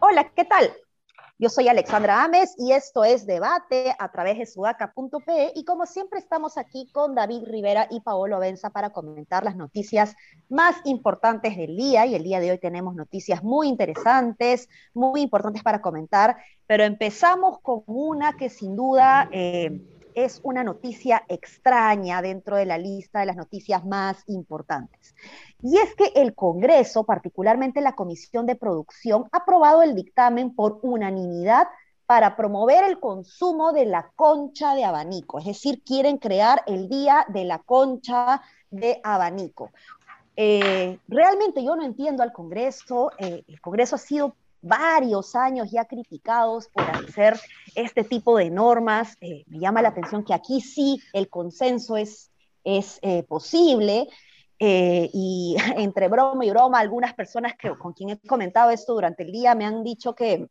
Hola, ¿qué tal? Yo soy Alexandra Ames y esto es Debate a través de sudaca.pe y como siempre estamos aquí con David Rivera y Paolo Benza para comentar las noticias más importantes del día y el día de hoy tenemos noticias muy interesantes, muy importantes para comentar, pero empezamos con una que sin duda eh, es una noticia extraña dentro de la lista de las noticias más importantes. Y es que el Congreso, particularmente la Comisión de Producción, ha aprobado el dictamen por unanimidad para promover el consumo de la concha de abanico, es decir, quieren crear el Día de la Concha de Abanico. Eh, realmente yo no entiendo al Congreso, eh, el Congreso ha sido varios años ya criticados por hacer este tipo de normas. Eh, me llama la atención que aquí sí el consenso es, es eh, posible. Eh, y entre broma y broma, algunas personas que, con quien he comentado esto durante el día me han dicho que,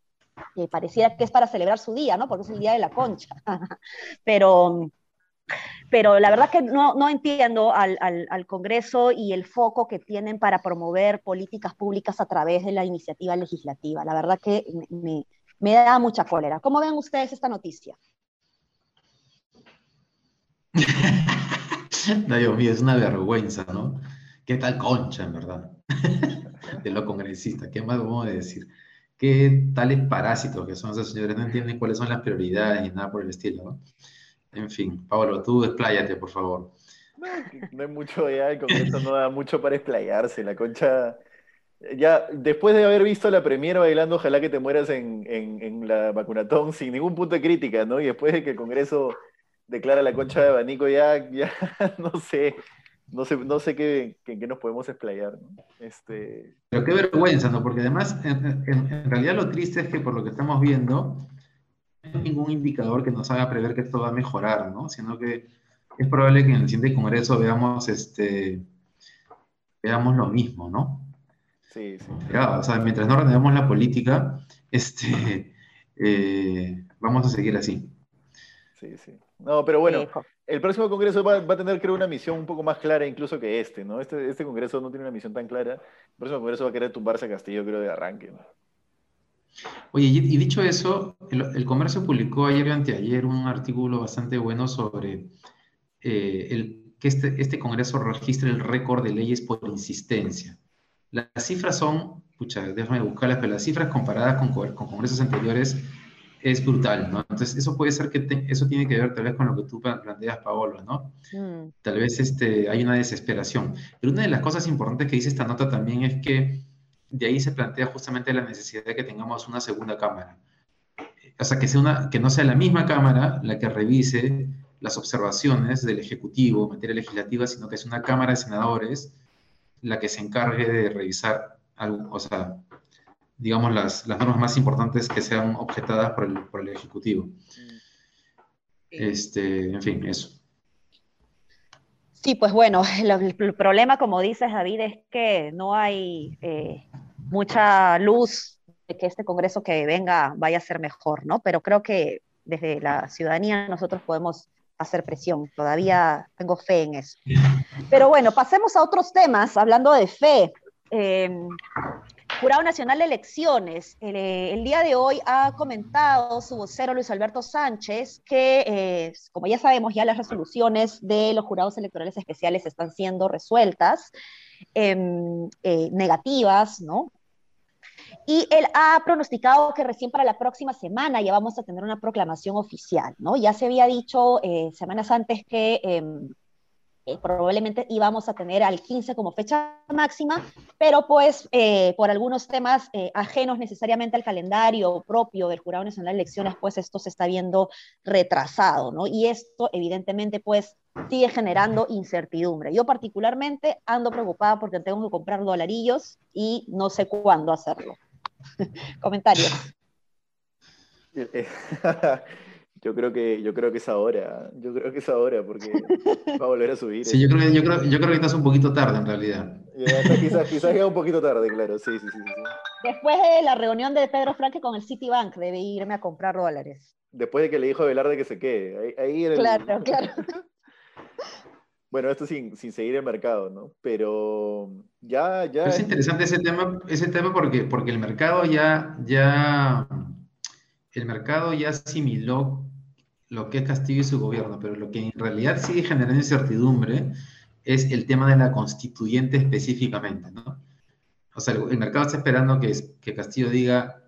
que pareciera que es para celebrar su día, ¿no? Porque es el día de la concha. Pero pero la verdad que no, entiendo al, Congreso y el foco que tienen para promover políticas públicas a través de la iniciativa legislativa. La verdad que me, da mucha cólera. ¿Cómo ven ustedes esta noticia? no, Dios mío, es una vergüenza, ¿no? ¿Qué tal concha, en verdad? de los congresistas, ¿qué más vamos a decir? ¿Qué tales parásitos que son esos señores? No entienden cuáles son las prioridades ni nada por el estilo, ¿no? En fin, Pablo, tú despláyate, por favor. No, no hay mucho ya, el Congreso no da mucho para explayarse. La concha. Ya, después de haber visto la Premier bailando, ojalá que te mueras en, en, en, la vacunatón sin ningún punto de crítica, ¿no? Y después de que el Congreso declara la concha de abanico, ya, ya no sé, no sé, no sé qué, qué, qué nos podemos explayar, ¿no? Este... Pero qué vergüenza, ¿no? Porque además, en, en, en realidad lo triste es que por lo que estamos viendo, ningún indicador que nos haga prever que esto va a mejorar, ¿no? Sino que es probable que en el siguiente congreso veamos, este, veamos lo mismo, ¿no? Sí, sí. Ya, o sea, mientras no renovemos la política, este, eh, vamos a seguir así. Sí, sí. No, pero bueno, el próximo congreso va, va, a tener, creo, una misión un poco más clara incluso que este, ¿no? Este, este congreso no tiene una misión tan clara. El próximo congreso va a querer tumbarse a Castillo, creo, de arranque, ¿no? Oye, y dicho eso, el, el, Comercio publicó ayer y anteayer un artículo bastante bueno sobre eh, el, que este, este Congreso registre el récord de leyes por insistencia. Las cifras son, pucha, déjame buscarlas, pero las cifras comparadas con, con congresos anteriores es brutal, ¿no? Entonces, eso puede ser que te, eso tiene que ver tal vez con lo que tú planteas, Paolo, ¿no? Mm. Tal vez este, hay una desesperación. Pero una de las cosas importantes que dice esta nota también es que de ahí se plantea justamente la necesidad de que tengamos una segunda cámara. O sea, que, sea una, que no sea la misma cámara la que revise las observaciones del Ejecutivo en materia legislativa, sino que es una Cámara de Senadores la que se encargue de revisar, algo, o sea, digamos, las, las, normas más importantes que sean objetadas por el, por el Ejecutivo. Este, en fin, eso. Sí, pues bueno, el, el, problema, como dices, David, es que no hay eh, mucha luz de que este Congreso que venga vaya a ser mejor, ¿no? Pero creo que desde la ciudadanía nosotros podemos hacer presión. Todavía tengo fe en eso. Pero bueno, pasemos a otros temas, hablando de fe. Eh, Jurado Nacional de Elecciones, el, el, día de hoy ha comentado su vocero Luis Alberto Sánchez que, eh, como ya sabemos, ya las resoluciones de los jurados electorales especiales están siendo resueltas, eh, eh, negativas, ¿no? Y él ha pronosticado que recién para la próxima semana ya vamos a tener una proclamación oficial, ¿no? Ya se había dicho eh, semanas antes que em, eh, probablemente íbamos a tener al 15 como fecha máxima, pero pues eh, por algunos temas eh, ajenos necesariamente al calendario propio del Jurado Nacional de Elecciones, pues esto se está viendo retrasado, ¿no? Y esto evidentemente pues sigue generando incertidumbre. Yo particularmente ando preocupada porque tengo que comprar dolarillos y no sé cuándo hacerlo. Comentarios. Yo creo que, yo creo que es ahora, yo creo que es ahora, porque va a volver a subir. Sí, yo creo, yo creo, yo creo que estás un poquito tarde en realidad. Ya, quizás, quizás un poquito tarde, claro, sí, sí, sí. sí. Después de la reunión de Pedro Franque con el Citibank, debe irme a comprar dólares. Después de que le dijo a Velarde que se quede. Ahí, Claro, claro. Bueno, esto sin, seguir el mercado, ¿no? Pero ya, ya. es interesante ese tema, ese tema porque, porque el mercado ya, ya, el mercado ya asimiló lo que es Castillo y su gobierno, pero lo que en realidad sigue generando incertidumbre es el tema de la constituyente específicamente, ¿no? O sea, el, mercado está esperando que, que Castillo diga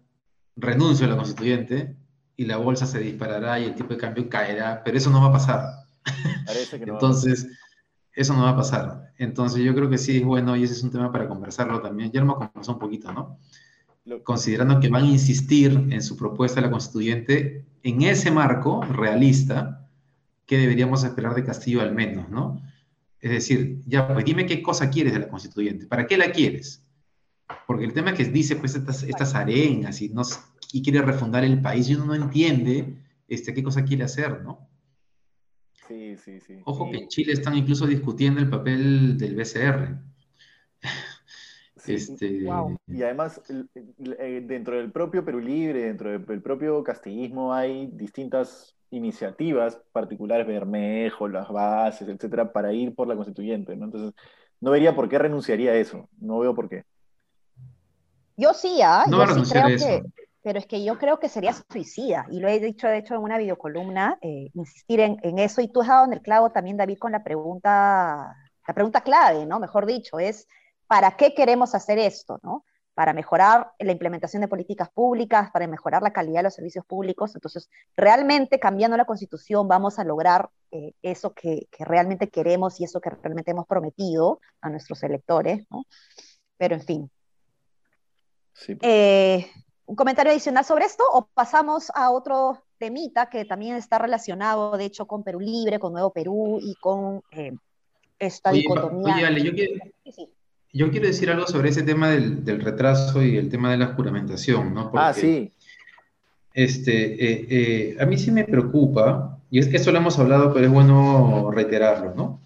renuncio a la constituyente y la bolsa se disparará y el tipo de cambio caerá, pero eso no va a pasar. Parece que no Entonces, eso no va a pasar. Entonces, yo creo que sí es bueno y ese es un tema para conversarlo también. Ya lo hemos conversado un poquito, ¿no? Considerando que van a insistir en su propuesta de la constituyente, en ese marco realista, que deberíamos esperar de Castillo al menos, ¿no? Es decir, ya, pues dime qué cosa quieres de la constituyente, ¿para qué la quieres? Porque el tema que dice, pues, estas, estas arenas y, no, y quiere refundar el país y uno no entiende este, qué cosa quiere hacer, ¿no? Sí, sí, sí. Ojo que en Chile están incluso discutiendo el papel del BCR. Este... Y además, eh, dentro del propio Perú Libre, dentro del propio castillismo, hay distintas iniciativas particulares, Bermejo, las bases, etcétera, para ir por la constituyente, ¿no? Entonces, no vería por qué renunciaría a eso, no veo por qué. Yo sí, ¿ah? No Yo sí creo que, pero es que yo creo que sería suicida, y lo he dicho de hecho en una videocolumna, eh, insistir en, eso, y tú has dado en el clavo también, David, con la pregunta, la pregunta clave, ¿no? Mejor dicho, es, ¿para qué queremos hacer esto, no? Para mejorar la implementación de políticas públicas, para mejorar la calidad de los servicios públicos. Entonces, realmente cambiando la constitución vamos a lograr eh, eso que, que realmente queremos y eso que realmente hemos prometido a nuestros electores, ¿no? Pero en fin, Sí. Eh, ¿Un comentario adicional sobre esto o pasamos a otro temita que también está relacionado, de hecho, con Perú Libre, con Nuevo Perú y con eh, esta dicotomía? Oye, Ale, yo, quiero, decir algo sobre ese tema del, retraso y el tema de la juramentación, ¿no? ah, sí. Este, eh, eh, a mí sí me preocupa, y es que esto lo hemos hablado, pero es bueno reiterarlo, ¿no?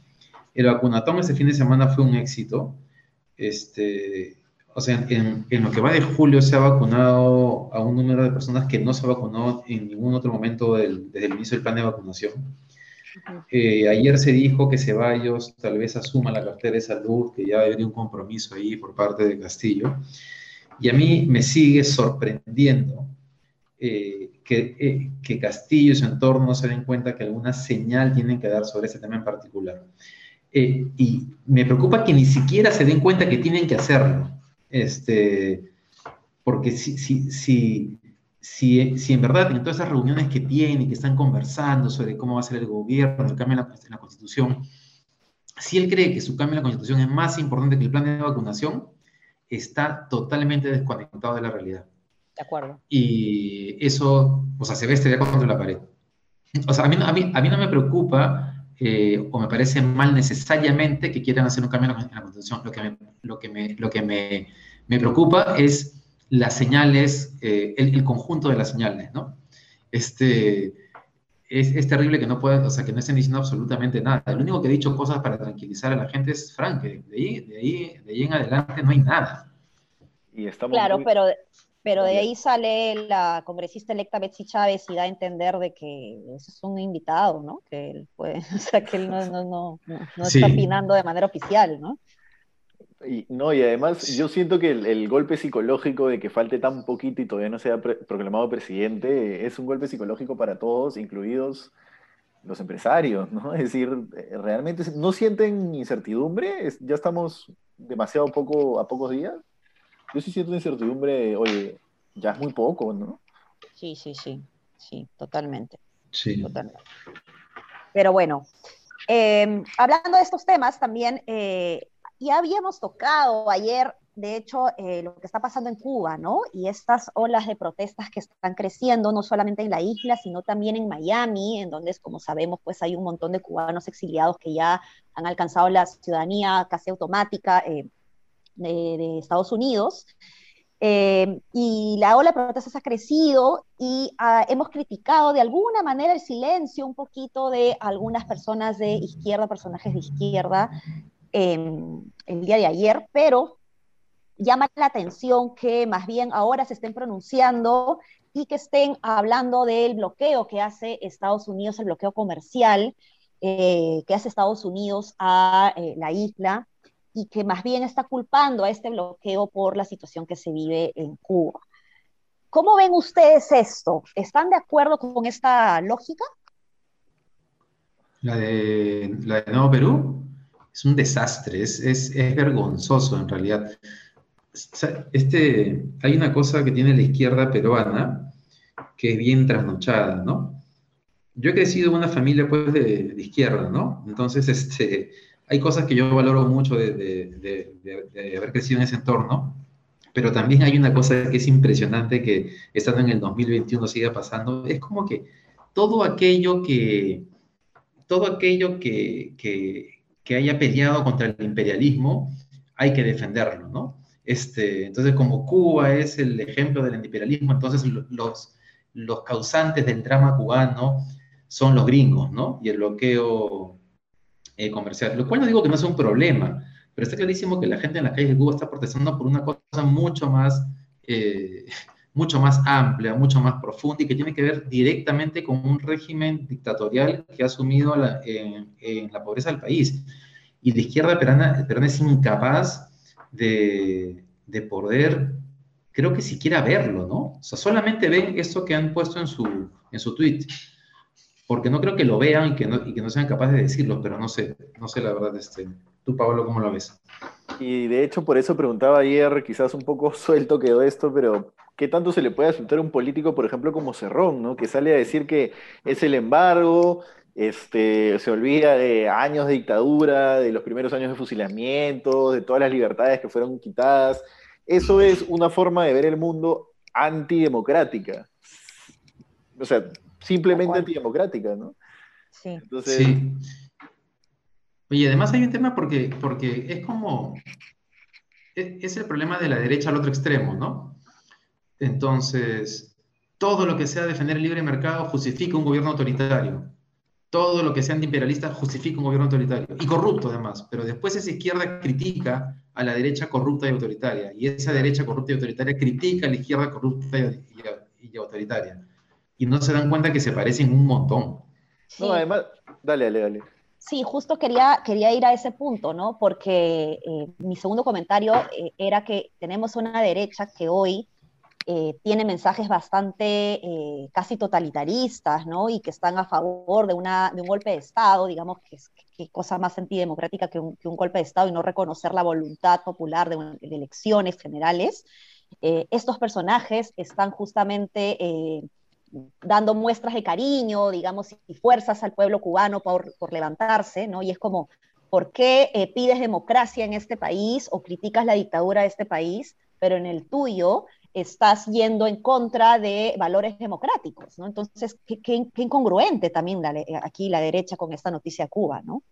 El vacunatón este fin de semana fue un éxito. Este, o sea, en, lo que va de julio se ha vacunado a un número de personas que no se vacunó en ningún otro momento desde el inicio del plan de vacunación. Eh, ayer se dijo que Ceballos tal vez asuma la cartera de salud, que ya habría un compromiso ahí por parte de Castillo. Y a mí me sigue sorprendiendo eh, que, eh, que, Castillo y su entorno se den cuenta que alguna señal tienen que dar sobre ese tema en particular. y me preocupa que ni siquiera se den cuenta que tienen que hacerlo. Este, porque si, si, si, si, si en verdad en todas esas reuniones que tienen, que están conversando sobre cómo va a ser el gobierno, el cambio en la, en la Constitución, si él cree que su cambio en la Constitución es más importante que el plan de vacunación, está totalmente desconectado de la realidad. De acuerdo. Y eso, o sea, se ve estrella contra la pared. O sea, a mí, a mí, a mí no me preocupa eh, o me parece mal necesariamente que quieran hacer un cambio en la, Constitución. Lo que me, lo que me, lo que me, me preocupa es las señales, eh, el, conjunto de las señales, ¿no? Este, es, es, terrible que no puedan, o sea, que no estén diciendo absolutamente nada. El único que ha dicho cosas para tranquilizar a la gente es Frank. De ahí, de ahí, de ahí en adelante no hay nada. Y estamos claro, pero pero de ahí sale la congresista electa Betsy Chávez y da a entender de que ese es un invitado, ¿no? Que él, puede, o sea, que él no, no, no, no está opinando de manera oficial, ¿no? Y, no, y además yo siento que el, golpe psicológico de que falte tan poquito y todavía no sea proclamado presidente es un golpe psicológico para todos, incluidos los empresarios, ¿no? Es decir, realmente no sienten incertidumbre, ya estamos demasiado poco a pocos días yo sí siento incertidumbre, oye, ya es muy poco, ¿no? Sí, sí, sí, sí, totalmente. Sí. Totalmente. Pero bueno, em, hablando de estos temas también, eh, ya habíamos tocado ayer, de hecho, eh, lo que está pasando en Cuba, ¿no? Y estas olas de protestas que están creciendo, no solamente en la isla, sino también en Miami, en donde, como sabemos, pues hay un montón de cubanos exiliados que ya han alcanzado la ciudadanía casi automática. Eh, de, Estados Unidos. Eh, y la ola de protestas ha crecido y ah, hemos criticado de alguna manera el silencio un poquito de algunas personas de izquierda, personajes de izquierda, em, el día de ayer, pero llama la atención que más bien ahora se estén pronunciando y que estén hablando del bloqueo que hace Estados Unidos, el bloqueo comercial eh, que hace Estados Unidos a eh, la isla y que más bien está culpando a este bloqueo por la situación que se vive en Cuba. ¿Cómo ven ustedes esto? ¿Están de acuerdo con esta lógica? La de, la de Nuevo Perú es un desastre, es, es, es vergonzoso en realidad. Este, hay una cosa que tiene la izquierda peruana que es bien trasnochada, ¿no? Yo he crecido en una familia pues de, de izquierda, ¿no? Entonces, este, hay cosas que yo valoro mucho de, de, de, haber crecido en ese entorno, pero también hay una cosa que es impresionante que estando en el 2021 siga pasando, es como que todo aquello que, todo aquello que, que, que haya peleado contra el imperialismo, hay que defenderlo, ¿no? Este, entonces, como Cuba es el ejemplo del imperialismo, entonces los, los causantes del drama cubano son los gringos, ¿no? Y el bloqueo eh, comercial, lo cual no digo que no sea un problema, pero está clarísimo que la gente en las calles de Cuba está protestando por una cosa mucho más, eh, mucho más amplia, mucho más profunda y que tiene que ver directamente con un régimen dictatorial que ha asumido la, en, en, la pobreza del país. Y la izquierda peruana es incapaz de, de poder creo que siquiera verlo, ¿no? O sea, solamente ven esto que han puesto en su, en su tweet, porque no creo que lo vean y que no, y que no sean capaces de decirlo, pero no sé, no sé la verdad, este, tú, Pablo, ¿cómo lo ves? Y de hecho, por eso preguntaba ayer, quizás un poco suelto quedó esto, pero ¿qué tanto se le puede asustar a un político, por ejemplo, como Cerrón, ¿no? que sale a decir que es el embargo, este, se olvida de años de dictadura, de los primeros años de fusilamiento, de todas las libertades que fueron quitadas, eso es una forma de ver el mundo antidemocrática. O sea, simplemente antidemocrática, ¿no? Sí. Entonces... sí. Oye, además hay un tema porque, porque es como, es, es, el problema de la derecha al otro extremo, ¿no? Entonces, todo lo que sea defender el libre mercado justifica un gobierno autoritario. Todo lo que sea antiimperialista justifica un gobierno autoritario. Y corrupto además. Pero después esa izquierda critica a la derecha corrupta y autoritaria. Y esa derecha corrupta y autoritaria critica a la izquierda corrupta y, y, y autoritaria. Y no se dan cuenta que se parecen un montón. Sí. No, además, dale, dale, dale. Sí, justo quería, quería ir a ese punto, ¿no? Porque eh, mi segundo comentario eh, era que tenemos una derecha que hoy eh, tiene mensajes bastante eh, casi totalitaristas, ¿no? Y que están a favor de, una, de un golpe de Estado, digamos que es que cosa más antidemocrática que un, que un, golpe de Estado y no reconocer la voluntad popular de, de elecciones generales. Eh, estos personajes están justamente eh, dando muestras de cariño, digamos, y fuerzas al pueblo cubano por, por levantarse, ¿no? Y es como, ¿por qué eh, pides democracia en este país o criticas la dictadura de este país, pero en el tuyo estás yendo en contra de valores democráticos, ¿no? Entonces, qué, qué, incongruente también la, aquí la derecha con esta noticia Cuba, ¿no?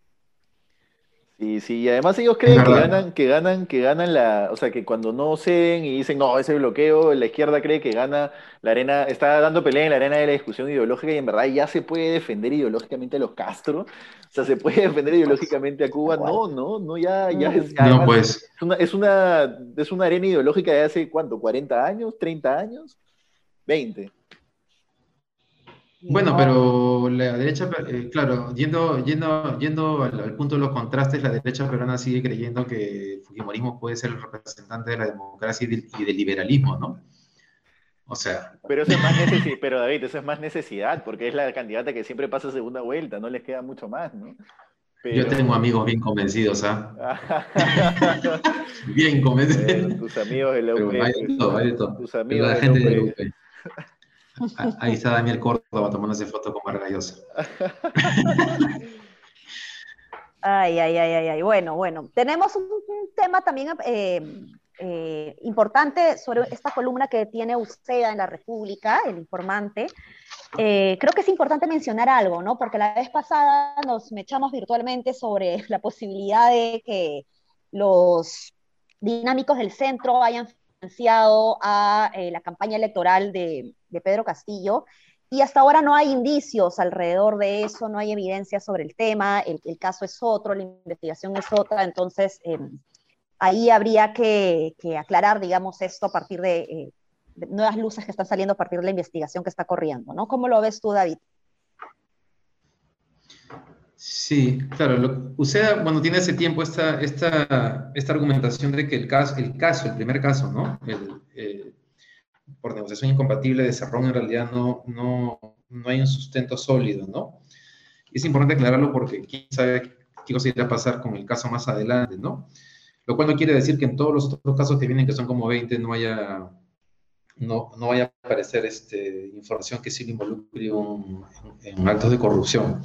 Sí, sí, y además ellos creen que ganan, que ganan, que ganan la, o sea, que cuando no ceden y dicen, no, ese bloqueo, la izquierda cree que gana la arena, está dando pelea en la arena de la discusión ideológica y en verdad ya se puede defender ideológicamente a los Castro, o sea, se puede defender ideológicamente a Cuba, no, no, no, ya, ya es, no, pues. es, una, es, una, es una arena ideológica de hace, ¿cuánto? ¿40 años? ¿30 años? 20. Bueno, pero la derecha, eh, claro, yendo, yendo, yendo al, al, punto de los contrastes, la derecha peruana sigue creyendo que el Fujimorismo puede ser el representante de la democracia y del, y del liberalismo, ¿no? O sea. Pero eso es más necesidad, pero David, eso es más necesidad, porque es la candidata que siempre pasa segunda vuelta, no les queda mucho más, ¿no? Pero... Yo tengo amigos bien convencidos, ¿ah? bien convencidos. Pero tus amigos de la UP. De de. Tus amigos la gente de la UP. Ahí está Daniel Córdoba tomándose foto con Margallosa. Ay, ay, ay, ay, ay. Bueno, bueno. Tenemos un, tema también eh, eh, importante sobre esta columna que tiene UCEDA en la República, el informante. Eh, creo que es importante mencionar algo, ¿no? Porque la vez pasada nos echamos virtualmente sobre la posibilidad de que los dinámicos del centro hayan financiado a la campaña electoral de, de, Pedro Castillo y hasta ahora no hay indicios alrededor de eso, no hay evidencia sobre el tema, el, el caso es otro, la investigación es otra, entonces eh, ahí habría que, aclarar, digamos, esto a partir de, nuevas luces que están saliendo a partir de la investigación que está corriendo, ¿no? ¿Cómo lo ves tú, David? Sí, claro. Lo, UCEDA, bueno, tiene ese tiempo esta, esta, esta argumentación de que el caso, el caso, el primer caso, ¿no? El, por negociación incompatible de Cerrón en realidad no, no, no hay un sustento sólido, ¿no? es importante aclararlo porque quién sabe qué cosa irá a pasar con el caso más adelante, ¿no? Lo cual no quiere decir que en todos los otros casos que vienen, que son como 20, no haya, no, no vaya a aparecer este, información que sí involucre en actos de corrupción.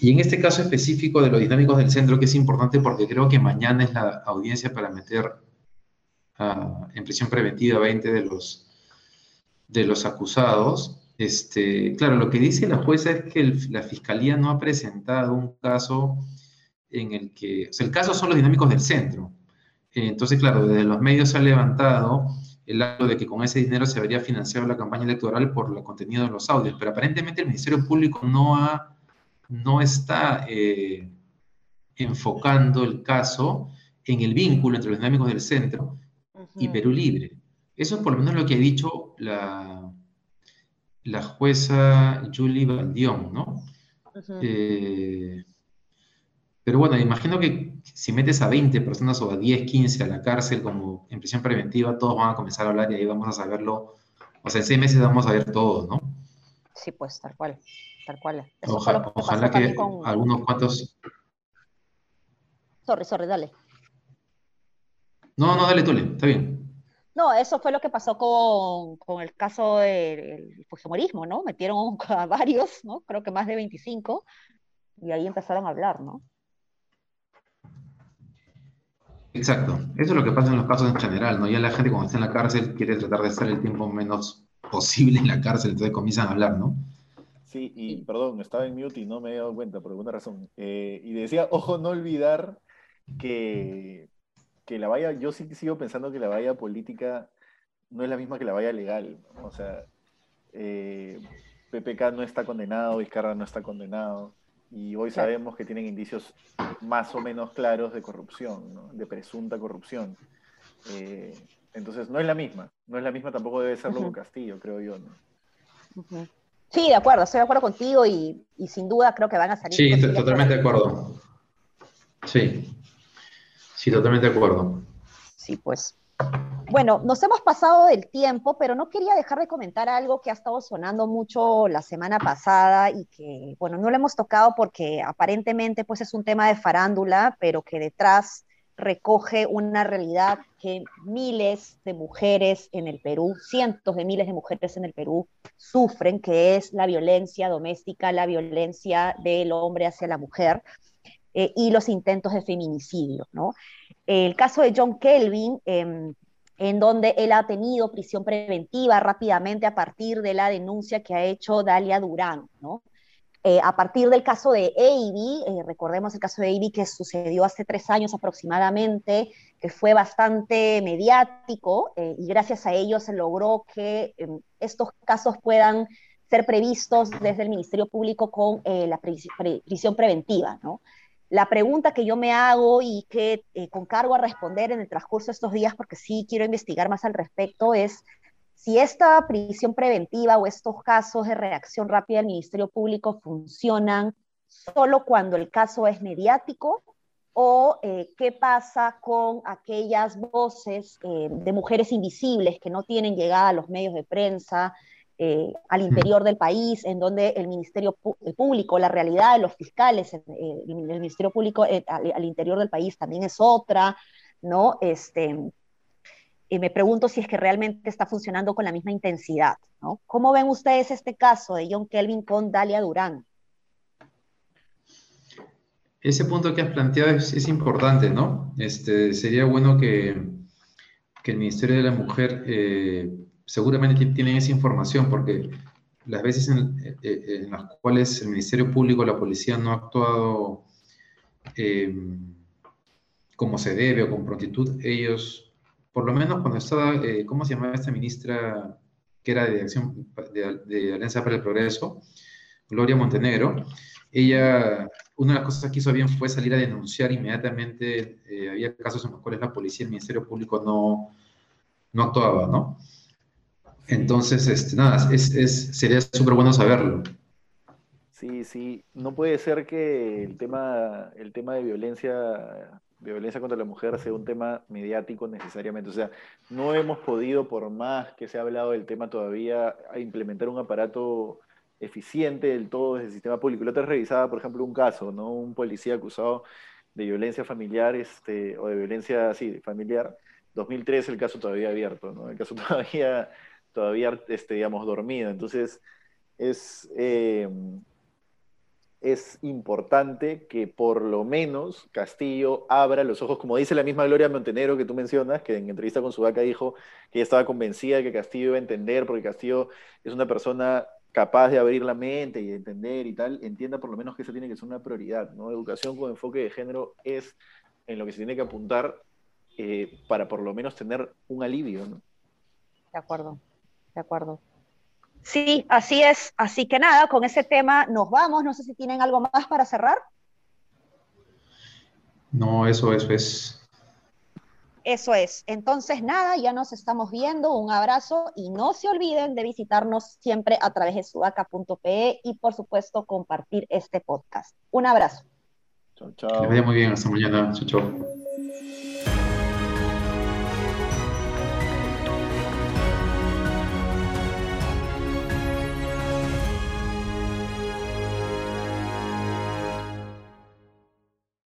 Y en este caso específico de los dinámicos del centro, que es importante porque creo que mañana es la audiencia para meter en prisión preventiva a 20 de los, de los acusados. Este, claro, lo que dice la jueza es que la fiscalía no ha presentado un caso en el que, o sea, el caso son los dinámicos del centro. entonces, claro, desde los medios se ha levantado el acto de que con ese dinero se habría financiado la campaña electoral por el contenido de los audios, pero aparentemente el Ministerio Público no ha no está eh, enfocando el caso en el vínculo entre los dinámicos del centro y Perú Libre. Eso es por lo menos lo que ha dicho la, la jueza Julie Valdión, ¿no? Eh, pero bueno, imagino que si metes a 20 personas o a 10, 15 a la cárcel como en prisión preventiva, todos van a comenzar a hablar y ahí vamos a saberlo. O sea, en seis meses vamos a ver todo, ¿no? Sí, pues, tal cual cual. ojalá que algunos cuantos... Sorry, sorry, dale. No, no, dale, Tule, está bien. No, eso fue lo que pasó con, el caso del fujimorismo, ¿no? Metieron a varios, ¿no? Creo que más de 25, y ahí empezaron a hablar, ¿no? Exacto. Eso es lo que pasa en los casos en general, ¿no? Ya la gente cuando está en la cárcel quiere tratar de estar el tiempo menos posible en la cárcel, entonces comienzan a hablar, ¿no? Sí, y perdón, estaba en mute y no me he dado cuenta por alguna razón. Eh, y decía, ojo, no olvidar que, que la valla, yo sí sigo pensando que la valla política no es la misma que la valla legal. O sea, eh, PPK no está condenado, Vizcarra no está condenado, y hoy sabemos que tienen indicios más o menos claros de corrupción, de presunta corrupción. Eh, entonces, no es la misma, no es la misma, tampoco debe serlo uh Castillo, creo yo. ¿no? Sí, de acuerdo, estoy de acuerdo contigo y, sin duda creo que van a salir. Sí, totalmente de acuerdo. Sí, sí, totalmente de acuerdo. Sí, pues. Bueno, nos hemos pasado del tiempo, pero no quería dejar de comentar algo que ha estado sonando mucho la semana pasada y que, bueno, no lo hemos tocado porque aparentemente pues es un tema de farándula, pero que detrás recoge una realidad que miles de mujeres en el Perú, cientos de miles de mujeres en el Perú sufren, que es la violencia doméstica, la violencia del hombre hacia la mujer eh, y los intentos de feminicidio. ¿no? El caso de John Kelvin, em, en donde él ha tenido prisión preventiva rápidamente a partir de la denuncia que ha hecho Dalia Durán, ¿no? Eh, a partir del caso de Avi, eh, recordemos el caso de Avi que sucedió hace tres años aproximadamente, que fue bastante mediático eh, y gracias a ello se logró que em, estos casos puedan ser previstos desde el Ministerio Público con la prisión preventiva. ¿no? La pregunta que yo me hago y que con cargo a responder en el transcurso de estos días, porque sí quiero investigar más al respecto, es si esta prisión preventiva o estos casos de reacción rápida del Ministerio Público funcionan solo cuando el caso es mediático o eh, qué pasa con aquellas voces eh, de mujeres invisibles que no tienen llegada a los medios de prensa eh, al interior del país, en donde el Ministerio Público, la realidad de los fiscales, el, Ministerio Público al, al, interior del país también es otra, ¿no? Este, y me pregunto si es que realmente está funcionando con la misma intensidad. ¿no? ¿Cómo ven ustedes este caso de John Kelvin con Dalia Durán? Ese punto que has planteado es, importante, ¿no? Este, sería bueno que, que, el Ministerio de la Mujer eh, seguramente tiene esa información, porque las veces en, eh, eh, en, las cuales el Ministerio Público la policía no ha actuado como se debe o con prontitud, ellos por lo menos cuando estaba, eh, ¿cómo se llamaba esta ministra que era de, Acción, de, Alianza para el Progreso? Gloria Montenegro. Ella una de las cosas que hizo bien fue salir a denunciar inmediatamente. Eh, había casos en los cuales la policía y el Ministerio Público no, no actuaba, ¿no? Entonces, este, nada, es, es sería súper bueno saberlo. Sí, sí, no puede ser que el tema, el tema de violencia, violencia contra la mujer sea un tema mediático necesariamente. O sea, no hemos podido, por más que se ha hablado del tema todavía, implementar un aparato eficiente del todo desde el sistema público. La otra revisaba, por ejemplo, un caso, ¿no? Un policía acusado de violencia familiar, este, o de violencia, sí, familiar. 2003 el caso todavía abierto, ¿no? El caso todavía, todavía este, digamos, dormido. Entonces, es, eh, es importante que por lo menos Castillo abra los ojos, como dice la misma Gloria Montenegro que tú mencionas, que en entrevista con su vaca dijo que ella estaba convencida de que Castillo iba a entender, porque Castillo es una persona capaz de abrir la mente y de entender y tal, entienda por lo menos que esa tiene que ser una prioridad, ¿no? Educación con enfoque de género es en lo que se tiene que apuntar eh, para por lo menos tener un alivio. De acuerdo, de acuerdo. Sí, así es. Así que nada, con ese tema nos vamos. No sé si tienen algo más para cerrar. No, eso, eso es. Eso es. Entonces, nada, ya nos estamos viendo. Un abrazo y no se olviden de visitarnos siempre a través de sudaca.pe y, por supuesto, compartir este podcast. Un abrazo. Chao, chao. Que vaya muy bien. Hasta mañana. Chao, chao.